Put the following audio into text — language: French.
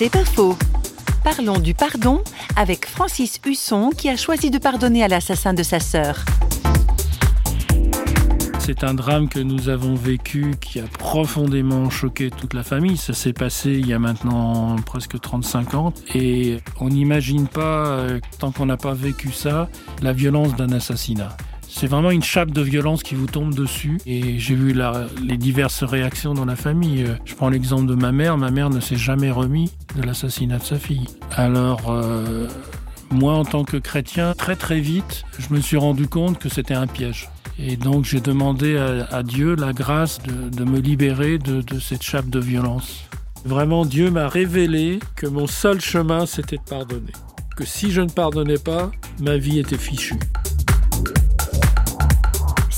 C'est pas faux. Parlons du pardon avec Francis Husson qui a choisi de pardonner à l'assassin de sa sœur. C'est un drame que nous avons vécu qui a profondément choqué toute la famille. Ça s'est passé il y a maintenant presque 35 ans et on n'imagine pas, euh, tant qu'on n'a pas vécu ça, la violence d'un assassinat. C'est vraiment une chape de violence qui vous tombe dessus. Et j'ai vu les diverses réactions dans la famille. Euh, je prends l'exemple de ma mère. Ma mère ne s'est jamais remis de l'assassinat de sa fille. Alors, euh, moi, en tant que chrétien, très très vite, je me suis rendu compte que c'était un piège. Et donc, j'ai demandé à, Dieu la grâce de, me libérer de, de cette chape de violence. Vraiment, Dieu m'a révélé que mon seul chemin, c'était de pardonner. Que si je ne pardonnais pas, ma vie était fichue.